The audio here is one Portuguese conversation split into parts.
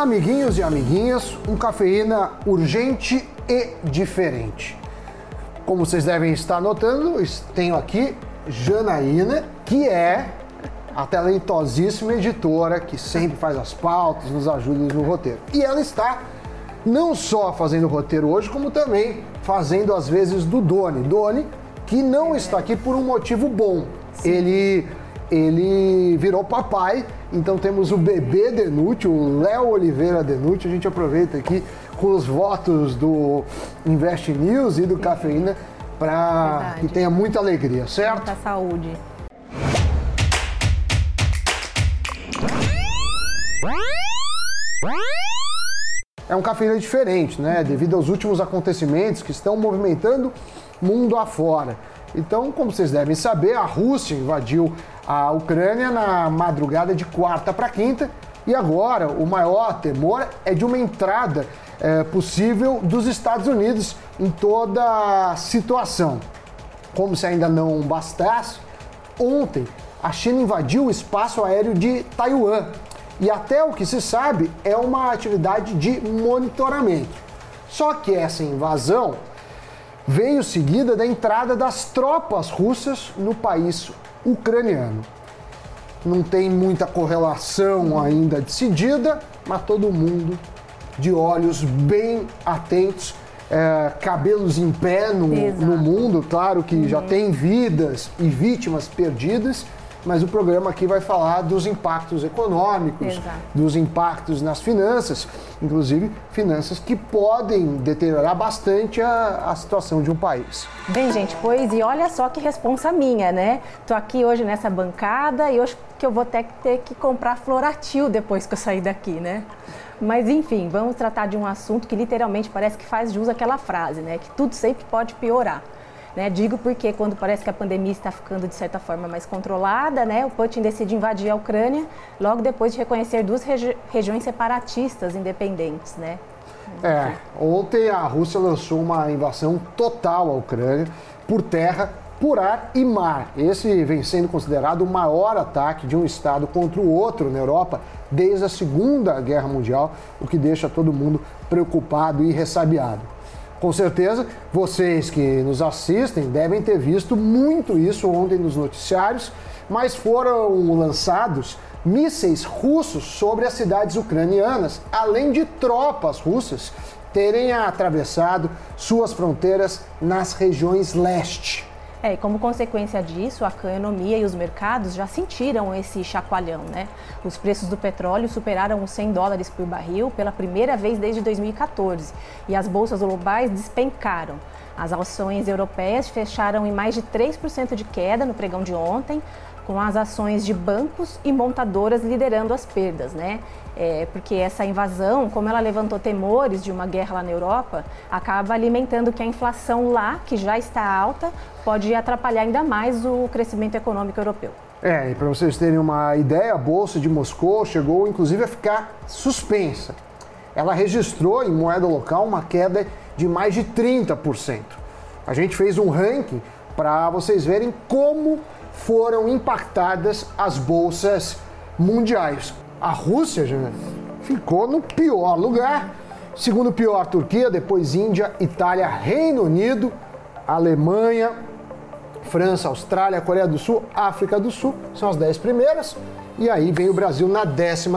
Amiguinhos e amiguinhas, um cafeína urgente e diferente. Como vocês devem estar notando, tenho aqui Janaína, que é a talentosíssima editora que sempre faz as pautas, nos ajuda no roteiro. E ela está não só fazendo o roteiro hoje, como também fazendo às vezes do Doni. Doni, que não está aqui por um motivo bom. Ele ele virou papai, então temos o bebê Denútil, o Léo Oliveira Denútil. A gente aproveita aqui com os votos do Invest News e do Cafeína para que tenha muita alegria, certo? Muita saúde. É um cafeína diferente, né? Devido aos últimos acontecimentos que estão movimentando mundo afora. Então, como vocês devem saber, a Rússia invadiu a Ucrânia na madrugada de quarta para quinta e agora o maior temor é de uma entrada é, possível dos Estados Unidos em toda a situação. Como se ainda não bastasse, ontem a China invadiu o espaço aéreo de Taiwan e até o que se sabe é uma atividade de monitoramento. Só que essa invasão veio seguida da entrada das tropas russas no país ucraniano. Não tem muita correlação ainda decidida, mas todo mundo de olhos bem atentos, é, cabelos em pé no, no mundo. Claro que uhum. já tem vidas e vítimas perdidas, mas o programa aqui vai falar dos impactos econômicos, Exato. dos impactos nas finanças, inclusive finanças que podem deteriorar bastante a, a, situação de um país. Bem, gente, pois e olha só que responsa minha, né? Tô aqui hoje nessa bancada e hoje que eu vou ter que, ter que comprar Floratil depois que eu sair daqui, né? Mas enfim, vamos tratar de um assunto que literalmente parece que faz jus àquela frase, né? Que tudo sempre pode piorar. Né? Digo porque quando parece que a pandemia está ficando de certa forma mais controlada, né? o Putin decide invadir a Ucrânia logo depois de reconhecer duas regi regiões separatistas independentes. Né? É, ontem a Rússia lançou uma invasão total à Ucrânia por terra, por ar e mar. Esse vem sendo considerado o maior ataque de um Estado contra o outro na Europa desde a Segunda Guerra Mundial, o que deixa todo mundo preocupado e ressabiado. Com certeza, vocês que nos assistem devem ter visto muito isso ontem nos noticiários, mas foram lançados mísseis russos sobre as cidades ucranianas, além de tropas russas terem atravessado suas fronteiras nas regiões leste. É, e como consequência disso, a economia e os mercados já sentiram esse chacoalhão, né? Os preços do petróleo superaram os 100 dólares por barril pela primeira vez desde 2014 e as bolsas globais despencaram. As ações europeias fecharam em mais de 3% de queda no pregão de ontem, com as ações de bancos e montadoras liderando as perdas, né? É, porque essa invasão, como ela levantou temores de uma guerra lá na Europa, acaba alimentando que a inflação lá, que já está alta, pode atrapalhar ainda mais o crescimento econômico europeu. É, e para vocês terem uma ideia, a Bolsa de Moscou chegou inclusive a ficar suspensa. Ela registrou em moeda local uma queda de mais de 30%. A gente fez um ranking para vocês verem como foram impactadas as bolsas mundiais. A Rússia já ficou no pior lugar. Segundo pior, Turquia, depois Índia, Itália, Reino Unido, Alemanha, França, Austrália, Coreia do Sul, África do Sul, são as 10 primeiras. E aí vem o Brasil na 12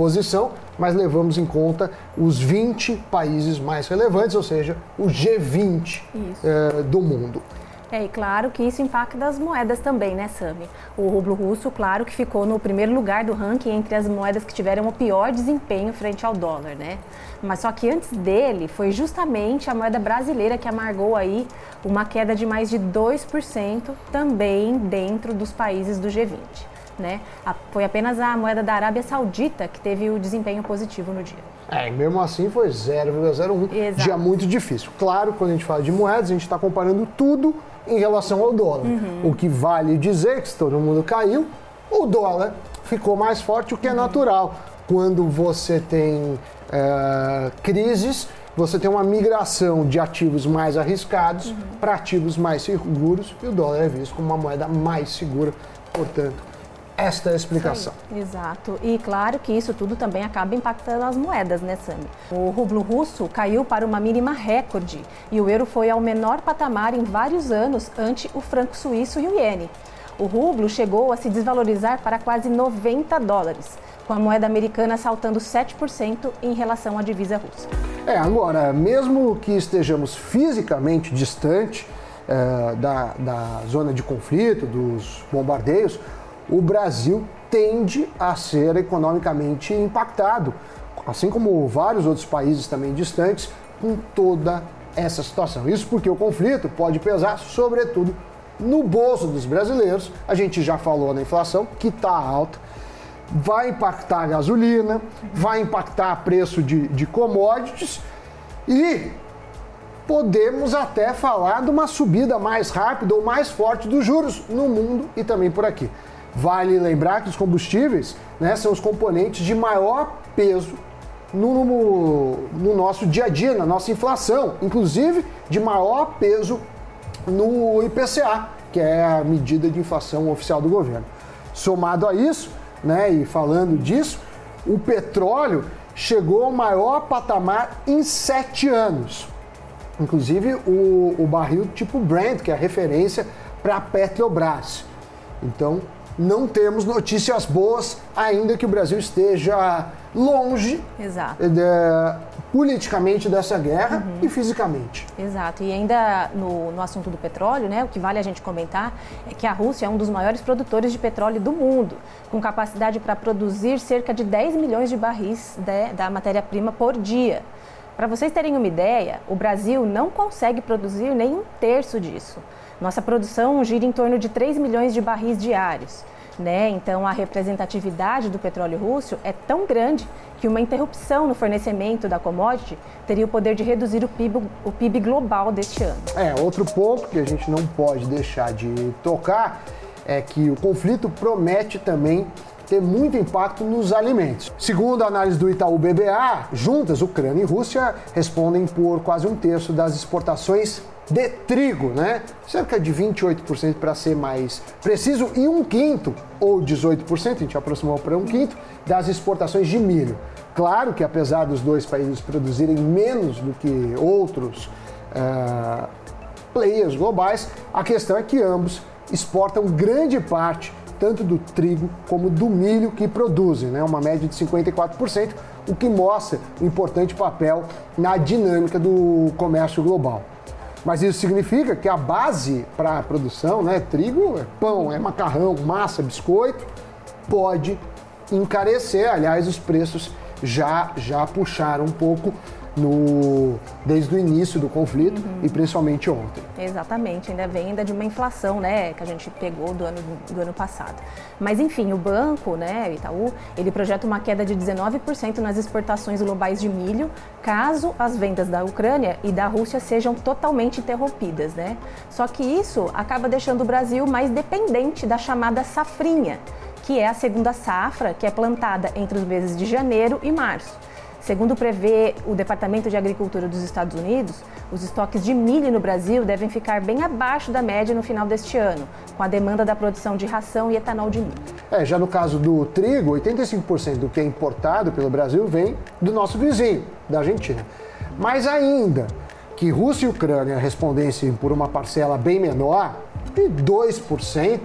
posição, mas levamos em conta os 20 países mais relevantes, ou seja, o G20 eh, do mundo. É, e claro que isso impacta as moedas também, né, Sami? O rublo russo, claro que ficou no primeiro lugar do ranking entre as moedas que tiveram o pior desempenho frente ao dólar, né? Mas só que antes dele foi justamente a moeda brasileira que amargou aí uma queda de mais de 2% também dentro dos países do G20. Né? Foi apenas a moeda da Arábia Saudita que teve o desempenho positivo no dia. É, mesmo assim foi 0,01. Dia muito difícil. Claro, quando a gente fala de moedas, a gente está comparando tudo em relação ao dólar. Uhum. O que vale dizer que se todo mundo caiu, o dólar ficou mais forte, o que é natural. Quando você tem é, crises, você tem uma migração de ativos mais arriscados uhum. para ativos mais seguros e o dólar é visto como uma moeda mais segura. Portanto, esta explicação. Exato. E claro que isso tudo também acaba impactando as moedas, né, Sami? O rublo russo caiu para uma mínima recorde e o euro foi ao menor patamar em vários anos ante o franco suíço e o iene. O rublo chegou a se desvalorizar para quase 90 dólares, com a moeda americana saltando 7% em relação à divisa russa. É, agora, mesmo que estejamos fisicamente distante é, da, da zona de conflito, dos bombardeios, o Brasil tende a ser economicamente impactado, assim como vários outros países também distantes, com toda essa situação. Isso porque o conflito pode pesar, sobretudo, no bolso dos brasileiros. A gente já falou na inflação, que está alta. Vai impactar a gasolina, vai impactar preço de, de commodities e podemos até falar de uma subida mais rápida ou mais forte dos juros no mundo e também por aqui. Vale lembrar que os combustíveis né, são os componentes de maior peso no, no, nosso dia a dia, na nossa inflação, inclusive de maior peso no IPCA, que é a medida de inflação oficial do governo. Somado a isso, né, e falando disso, o petróleo chegou ao maior patamar em sete anos. Inclusive o, o barril tipo Brent, que é a referência para a Petrobras. Então, não temos notícias boas, ainda que o Brasil esteja longe de, politicamente dessa guerra uhum. e fisicamente. Exato. E ainda no, no assunto do petróleo, né, o que vale a gente comentar é que a Rússia é um dos maiores produtores de petróleo do mundo, com capacidade para produzir cerca de 10 milhões de barris de, da matéria-prima por dia. Para vocês terem uma ideia, o Brasil não consegue produzir nem um terço disso. Nossa produção gira em torno de 3 milhões de barris diários. Né? Então, a representatividade do petróleo russo é tão grande que uma interrupção no fornecimento da commodity teria o poder de reduzir o PIB, o PIB global deste ano. É, outro ponto que a gente não pode deixar de tocar é que o conflito promete também ter muito impacto nos alimentos. Segundo a análise do Itaú BBA, juntas, Ucrânia e Rússia respondem por quase um terço das exportações de trigo, né? Cerca de 28% para ser mais preciso, e um quinto, ou 18%, a gente aproximou para um quinto, das exportações de milho. Claro que apesar dos dois países produzirem menos do que outros uh, players globais, a questão é que ambos exportam grande parte tanto do trigo como do milho que produzem, né? uma média de 54%, o que mostra um importante papel na dinâmica do comércio global. Mas isso significa que a base para a produção, né, trigo, é pão, é macarrão, massa, biscoito, pode encarecer. Aliás, os preços já já puxaram um pouco no, desde o início do conflito uhum. e principalmente ontem. Exatamente, ainda vem ainda de uma inflação, né, que a gente pegou do ano, do ano passado. Mas enfim, o banco, né, Itaú, ele projeta uma queda de 19% nas exportações globais de milho, caso as vendas da Ucrânia e da Rússia sejam totalmente interrompidas, né? Só que isso acaba deixando o Brasil mais dependente da chamada safrinha, que é a segunda safra que é plantada entre os meses de janeiro e março. Segundo prevê o Departamento de Agricultura dos Estados Unidos, os estoques de milho no Brasil devem ficar bem abaixo da média no final deste ano, com a demanda da produção de ração e etanol de milho. É, já no caso do trigo, 85% do que é importado pelo Brasil vem do nosso vizinho, da Argentina. Mais ainda, que Rússia e Ucrânia respondessem por uma parcela bem menor, de 2%,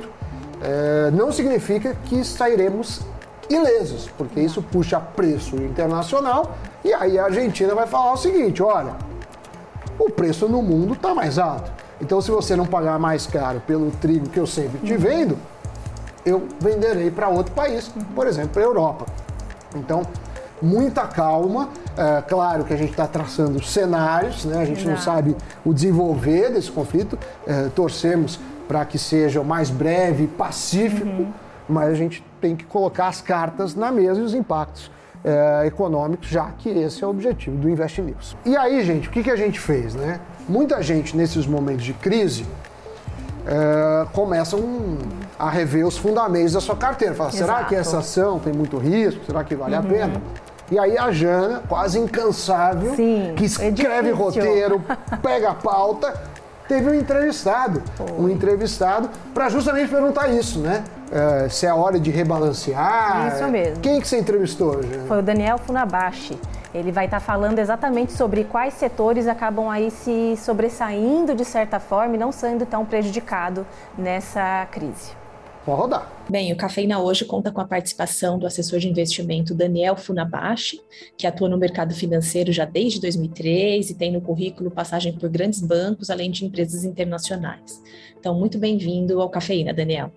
é, não significa que sairemos ilesos, porque isso puxa preço internacional e aí a Argentina vai falar o seguinte: olha, o preço no mundo está mais alto. Então, se você não pagar mais caro pelo trigo que eu sempre te vendo, eu venderei para outro país, por exemplo, para a Europa. Então, muita calma. É, claro que a gente está traçando cenários, né? a gente Exato. não sabe o desenvolver desse conflito. É, torcemos para que seja o mais breve, pacífico. Uhum mas a gente tem que colocar as cartas na mesa e os impactos é, econômicos, já que esse é o objetivo do Invest News. E aí, gente, o que, que a gente fez, né? Muita gente nesses momentos de crise é, começam a rever os fundamentos da sua carteira. Fala, será que essa ação tem muito risco? Será que vale uhum. a pena? E aí a Jana, quase incansável, Sim, que escreve é roteiro, pega a pauta, teve um entrevistado, um entrevistado para justamente perguntar isso, né? Uh, se é hora de rebalancear. Isso mesmo. Quem que você entrevistou? Foi o Daniel Funabashi. Ele vai estar falando exatamente sobre quais setores acabam aí se sobressaindo de certa forma e não sendo tão prejudicado nessa crise. Pode rodar. Bem, o Cafeína hoje conta com a participação do assessor de investimento Daniel Funabashi, que atua no mercado financeiro já desde 2003 e tem no currículo passagem por grandes bancos, além de empresas internacionais. Então, muito bem-vindo ao Cafeína, Daniel.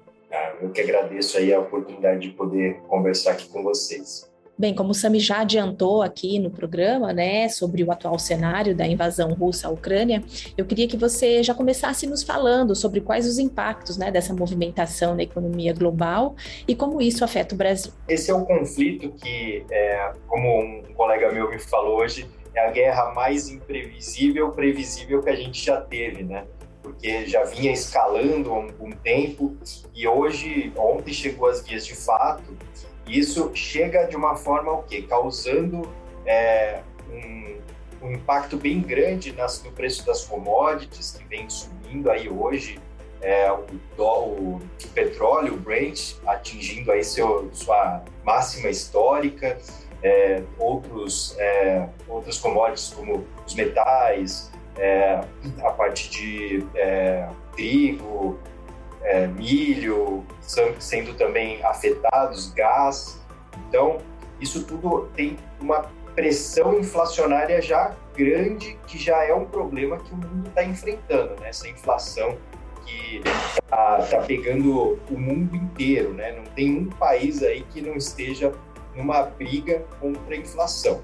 Eu que agradeço aí a oportunidade de poder conversar aqui com vocês. Bem, como o Sami já adiantou aqui no programa, né, sobre o atual cenário da invasão russa à Ucrânia, eu queria que você já começasse nos falando sobre quais os impactos, né, dessa movimentação na economia global e como isso afeta o Brasil. Esse é um conflito que, é, como um colega meu me falou hoje, é a guerra mais imprevisível, previsível que a gente já teve, né? Porque já vinha escalando há um, um tempo e hoje, ontem chegou às vias de fato isso chega de uma forma o quê? Causando é, um, um, impacto bem grande nas, no preço das commodities, que vem subindo aí hoje, é, o, o, o, petróleo, o Brent, atingindo aí seu, sua máxima histórica, é, outros, é, outras commodities como os metais, é, a parte de é, trigo, é, milho, sendo também afetados, gás. Então, isso tudo tem uma pressão inflacionária já grande, que já é um problema que o mundo está enfrentando, né? Essa inflação que está tá pegando o mundo inteiro, né? Não tem um país aí que não esteja numa briga contra a inflação.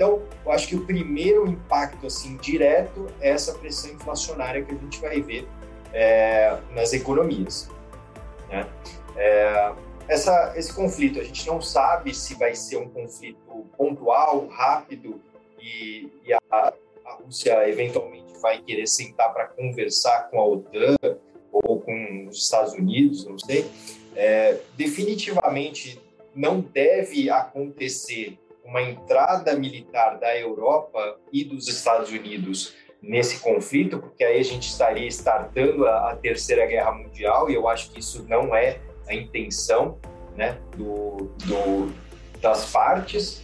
Então, eu acho que o primeiro impacto assim direto é essa pressão inflacionária que a gente vai ver é, nas economias. Né? É, essa, esse conflito, a gente não sabe se vai ser um conflito pontual, rápido, e, e a, a, Rússia eventualmente vai querer sentar para conversar com a OTAN ou com os Estados Unidos, não sei. É, definitivamente não deve acontecer uma entrada militar da Europa e dos Estados Unidos nesse conflito, porque aí a gente estaria startando a, a, Terceira Guerra Mundial, e eu acho que isso não é a intenção né, do, do das partes,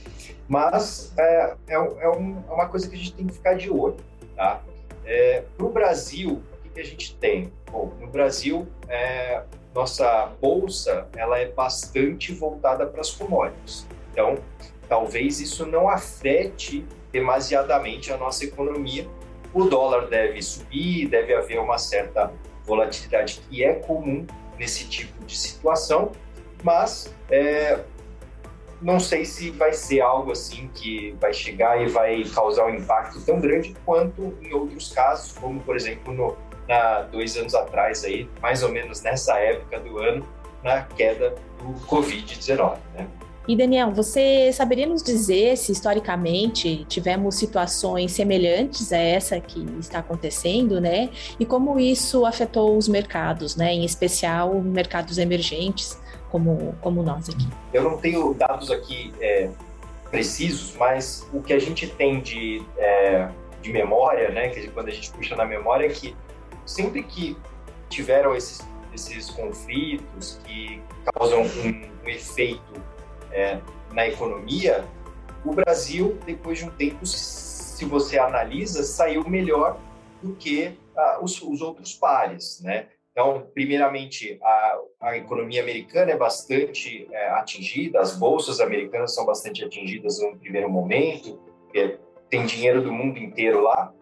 mas é, é, é, um, é, uma coisa que a gente tem que ficar de olho. Tá? É, Para o Brasil, o que, que, a gente tem? Bom, no Brasil, é, nossa bolsa ela é bastante voltada para as commodities. Então, talvez isso não afete demasiadamente a nossa economia, o dólar deve subir, deve haver uma certa volatilidade que é comum nesse tipo de situação, mas é, não sei se vai ser algo assim que vai chegar e vai causar um impacto tão grande quanto em outros casos, como por exemplo no, na, dois anos atrás aí, mais ou menos nessa época do ano, na queda do Covid-19, né? E Daniel, você saberia nos dizer se historicamente tivemos situações semelhantes a essa que está acontecendo, né? E como isso afetou os mercados, né? Em especial mercados emergentes, como, como nós aqui. Eu não tenho dados aqui é, precisos, mas o que a gente tem de, é, de memória, né? Que quando a gente puxa na memória é que sempre que tiveram esses, esses conflitos que causam um, um efeito é, na economia, o Brasil, depois de um tempo, se você analisa, saiu melhor do que ah, os, os, outros pares, né? Então, primeiramente, a, a economia americana é bastante é, atingida, as bolsas americanas são bastante atingidas no primeiro momento, tem dinheiro do mundo inteiro lá,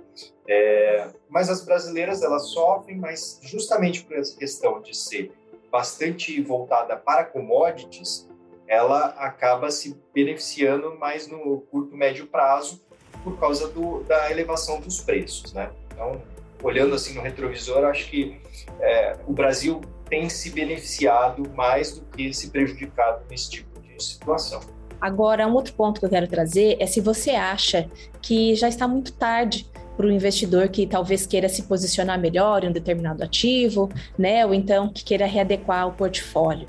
é, mas as brasileiras elas sofrem, mas justamente por essa questão de ser bastante voltada para commodities, ela acaba se beneficiando mais no curto médio prazo por causa do, da elevação dos preços, né? Então, olhando assim no retrovisor, acho que é, o Brasil tem se beneficiado mais do que se prejudicado nesse tipo de situação. Agora, um outro ponto que eu quero trazer é se você acha que já está muito tarde para o investidor que talvez queira se posicionar melhor em um determinado ativo, né? Ou então que queira readequar o portfólio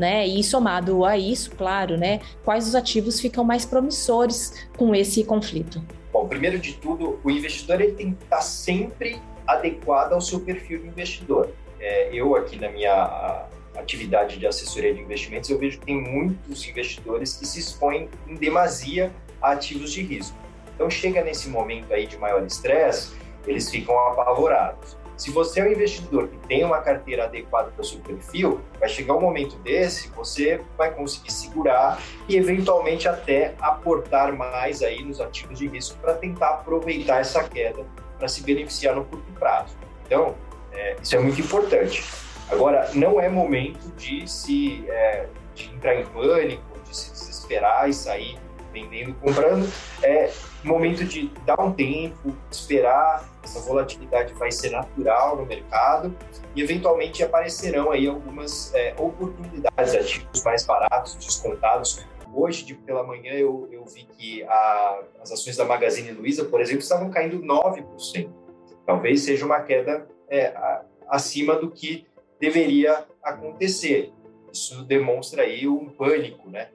né? E somado a isso, claro, né? Quais os ativos ficam mais promissores com esse conflito? Bom, primeiro de tudo, o investidor ele tem que estar sempre adequado ao seu perfil de investidor. É, eu aqui na minha atividade de assessoria de investimentos, eu vejo que tem muitos investidores que se expõem em demasia a ativos de risco. Então, chega nesse momento aí de maior estresse, eles ficam apavorados. Se você é um investidor que tem uma carteira adequada para o seu perfil, vai chegar um momento desse, você vai conseguir segurar e eventualmente até aportar mais aí nos ativos de risco para tentar aproveitar essa queda para se beneficiar no curto prazo. Então, é, isso é muito importante. Agora, não é momento de se é, de entrar em pânico, de se desesperar e sair vendendo, comprando. É momento de dar um tempo, esperar. Essa volatilidade vai ser natural no mercado e eventualmente aparecerão aí algumas é, oportunidades, ativos mais baratos, descontados. Hoje, de pela manhã, eu, eu vi que a, as ações da Magazine Luiza, por exemplo, estavam caindo 9%. Talvez seja uma queda é, a, acima do que deveria acontecer. Isso demonstra aí um pânico, né,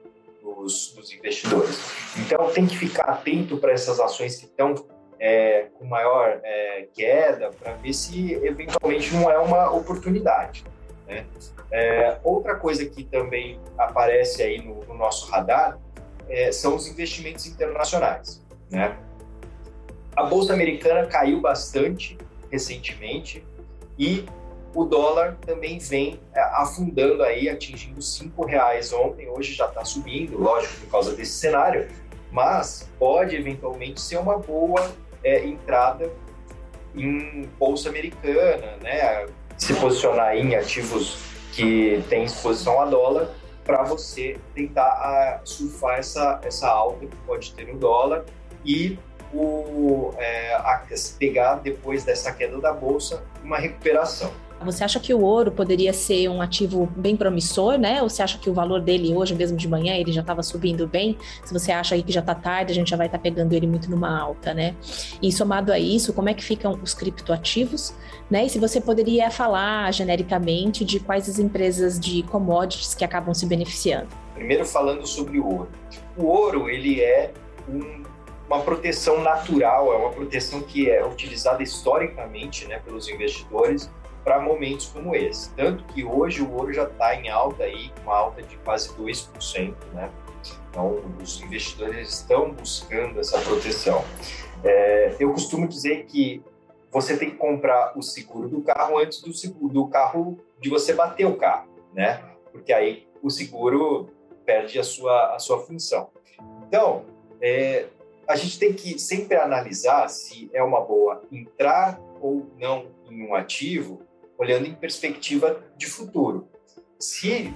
dos, dos investidores. Então tem que ficar atento para essas ações que estão é, com maior é, queda para ver se eventualmente não é uma oportunidade. Né? É, outra coisa que também aparece aí no, no nosso radar é, são os investimentos internacionais. Né? A bolsa americana caiu bastante recentemente e o dólar também vem é, afundando aí, atingindo cinco reais ontem, hoje já está subindo, lógico, por causa desse cenário, mas pode eventualmente ser uma boa é, entrada em bolsa americana, né? Se posicionar em ativos que têm exposição a dólar para você tentar surfar essa, essa alta que pode ter no dólar e o, é, a, pegar depois dessa queda da bolsa uma recuperação. Você acha que o ouro poderia ser um ativo bem promissor, né? Ou você acha que o valor dele hoje, mesmo de manhã, ele já estava subindo bem? Se você acha aí que já está tarde, a gente já vai estar tá pegando ele muito numa alta, né? E somado a isso, como é que ficam os criptoativos, né? E se você poderia falar genericamente de quais as empresas de commodities que acabam se beneficiando? Primeiro falando sobre o ouro. O ouro, ele é um, uma proteção natural, é uma proteção que é utilizada historicamente né, pelos investidores para momentos como esse. Tanto que hoje o ouro já está em alta aí, uma alta de quase 2%, né? Então, os investidores estão buscando essa proteção. É, eu costumo dizer que você tem que comprar o seguro do carro antes do seguro do carro de você bater o carro, né? Porque aí o seguro perde a sua a sua função. Então, é, a gente tem que sempre analisar se é uma boa entrar ou não em um ativo olhando em perspectiva de futuro. Se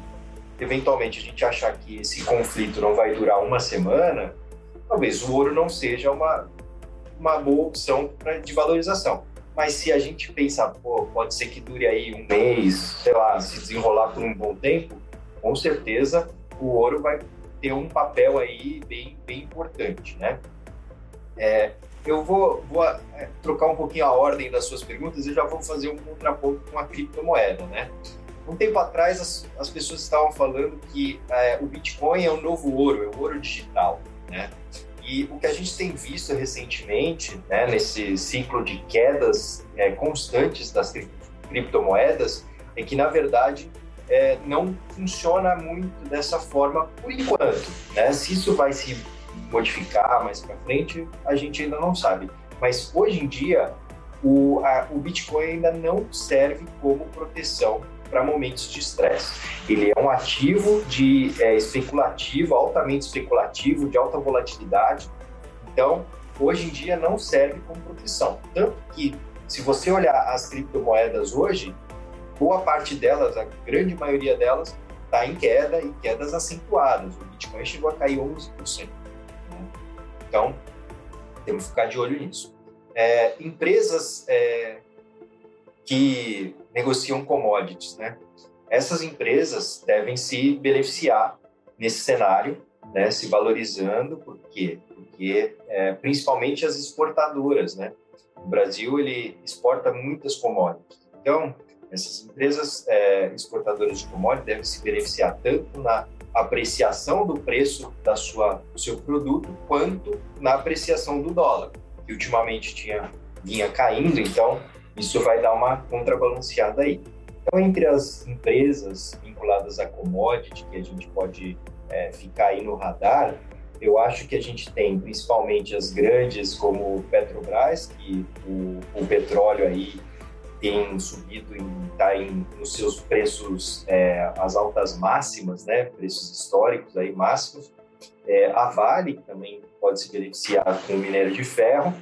eventualmente a gente achar que esse conflito não vai durar uma semana, talvez o ouro não seja uma, uma boa opção pra, de valorização. Mas se a gente pensar, pô, pode ser que dure aí um mês, sei lá, se desenrolar por um bom tempo, com certeza o ouro vai ter um papel aí bem, bem importante, né? É, eu vou, vou é, trocar um pouquinho a ordem das suas perguntas e já vou fazer um contraponto com a criptomoeda, né? Um tempo atrás, as, as pessoas estavam falando que é, o Bitcoin é o novo ouro, é o ouro digital, né? E o que a gente tem visto recentemente, né, nesse ciclo de quedas é, constantes das criptomoedas, é que, na verdade, é, não funciona muito dessa forma por enquanto. Né? Se isso vai se modificar mais para frente, a gente ainda não sabe. Mas hoje em dia, o, a, o Bitcoin ainda não serve como proteção para momentos de estresse. Ele é um ativo de é, especulativo, altamente especulativo, de alta volatilidade. Então, hoje em dia não serve como proteção. Tanto que, se você olhar as criptomoedas hoje, boa parte delas, a grande maioria delas, está em queda e quedas acentuadas. O Bitcoin chegou a cair 11%. Então, temos que ficar de olho nisso. É, empresas é, que negociam commodities, né? Essas empresas devem se beneficiar nesse cenário, né? Se valorizando, por quê? Porque é, principalmente as exportadoras, né? O Brasil ele exporta muitas commodities. Então, essas empresas é, exportadoras de commodities devem se beneficiar tanto na apreciação do preço da sua, do seu produto quanto na apreciação do dólar, que ultimamente tinha vinha caindo, então isso vai dar uma contrabalanceada aí. Então, entre as empresas vinculadas a commodity que a gente pode é, ficar aí no radar, eu acho que a gente tem principalmente as grandes como Petrobras, que o, o petróleo aí tem subido e está nos seus preços é, as altas máximas, né, preços históricos aí máximos. É, a Vale também pode se beneficiar com o minério de ferro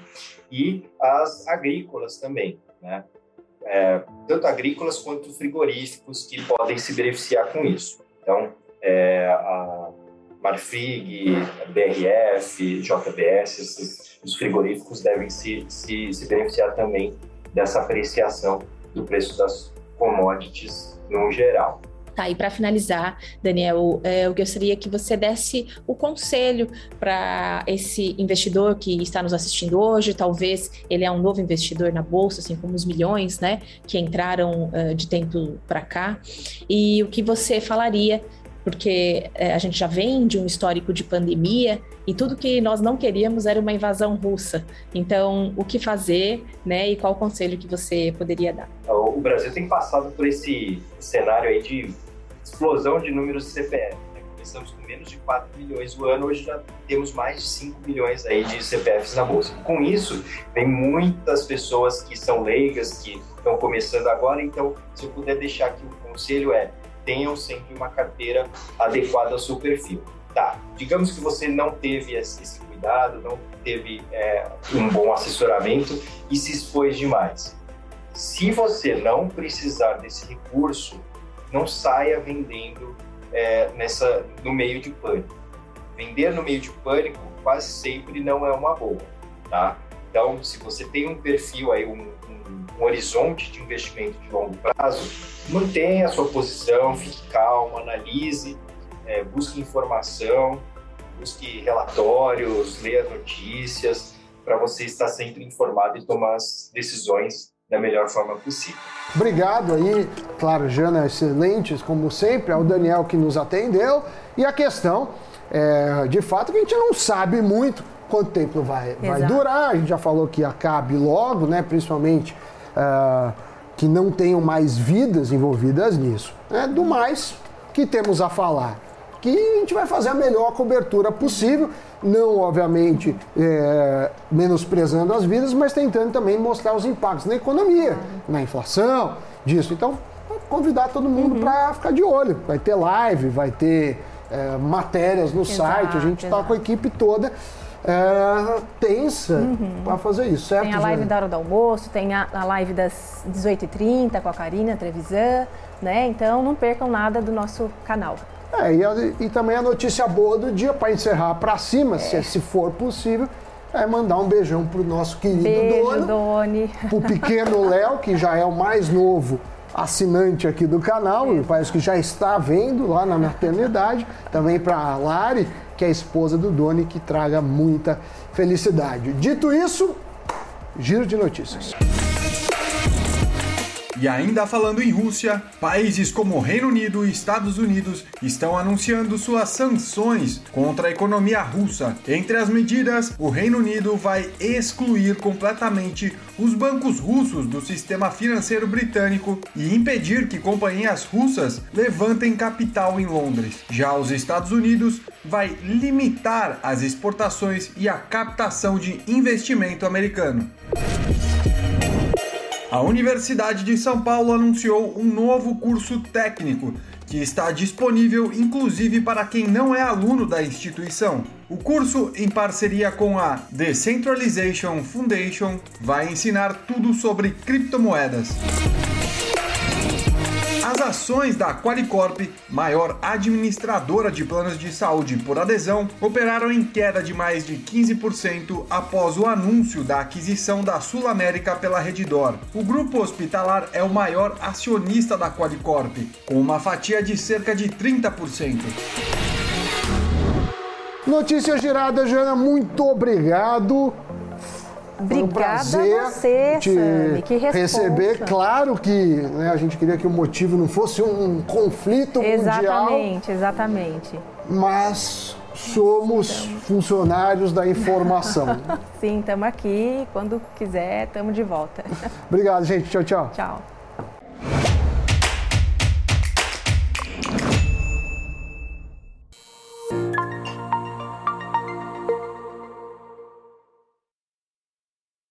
e as agrícolas também, né? É, tanto agrícolas quanto frigoríficos que podem se beneficiar com isso. Então, é, a Marfrig, BRF, JBS, esses, os frigoríficos devem se, se, se beneficiar também dessa apreciação do preço das commodities no geral. Tá, e para finalizar, Daniel, é, eu gostaria que você desse o conselho para esse investidor que está nos assistindo hoje. Talvez ele é um novo investidor na bolsa, assim como os milhões, né, que entraram uh, de tempo para cá. E o que você falaria porque é, a gente já vem de um histórico de pandemia e tudo que nós não queríamos era uma invasão russa. Então, o que fazer, né? E qual conselho que você poderia dar? O Brasil tem passado por esse cenário aí de explosão de números de CPF. Né? Começamos com menos de 4 milhões o ano, hoje já temos mais de 5 milhões aí de CPFs na bolsa. Com isso, tem muitas pessoas que são leigas, que estão começando agora, então, se eu puder deixar aqui o conselho é tenham sempre uma carteira adequada ao seu perfil. Tá, digamos que você não teve esse cuidado, não teve é, um bom assessoramento e se expôs demais. Se você não precisar desse recurso, não saia vendendo é, nessa no meio de pânico. Vender no meio de pânico quase sempre não é uma boa, tá? Então, se você tem um perfil aí, um, um, horizonte de investimento de longo prazo, mantenha a sua posição, fique calmo, analise, é, busque informação, busque relatórios, leia notícias, para você estar sempre informado e tomar as decisões da melhor forma possível. Obrigado aí, claro, Jana, excelentes, como sempre, ao Daniel que nos atendeu. E a questão, é, de fato, que a gente não sabe muito quanto tempo vai, vai durar. A gente já falou que acabe logo, né? Principalmente. Uh, que não tenham mais vidas envolvidas nisso. Né? Do mais que temos a falar, que a gente vai fazer a melhor cobertura possível, não obviamente é, menosprezando as vidas, mas tentando também mostrar os impactos na economia, na inflação, disso. Então, convidar todo mundo uhum. para ficar de olho. Vai ter live, vai ter é, matérias no exato, site, a gente está com a equipe toda é, tensa uhum. para fazer isso, certo? Tem a live da hora do almoço, tem a, a live das 18h30 com a Karina Trevisan, né? Então não percam nada do nosso canal. É, e, a, e também a notícia boa do dia, para encerrar para cima, é. se, se for possível, é mandar um beijão pro nosso querido Beijo, dono, Doni. pro pequeno Léo, que já é o mais novo assinante aqui do canal, é. parece que já está vendo lá na maternidade, também para Lari, que é a esposa do Doni, que traga muita felicidade. Dito isso, giro de notícias. E ainda falando em Rússia, países como Reino Unido e Estados Unidos estão anunciando suas sanções contra a economia russa. Entre as medidas, o Reino Unido vai excluir completamente os bancos russos do sistema financeiro britânico e impedir que companhias russas levantem capital em Londres. Já os Estados Unidos vai limitar as exportações e a captação de investimento americano. A Universidade de São Paulo anunciou um novo curso técnico que está disponível inclusive para quem não é aluno da instituição. O curso, em parceria com a Decentralization Foundation, vai ensinar tudo sobre criptomoedas. Ações da Qualicorp, maior administradora de planos de saúde por adesão, operaram em queda de mais de 15% após o anúncio da aquisição da Sul América pela Redditor. O grupo hospitalar é o maior acionista da Qualicorp, com uma fatia de cerca de 30%. Notícia girada, Jana, muito obrigado. Obrigada um prazer a você, te receber. Claro que né, a gente queria que o motivo não fosse um conflito exatamente, mundial. Exatamente, exatamente. Mas somos funcionários da informação. Sim, estamos aqui. Quando quiser, estamos de volta. Obrigado, gente. Tchau, tchau. Tchau.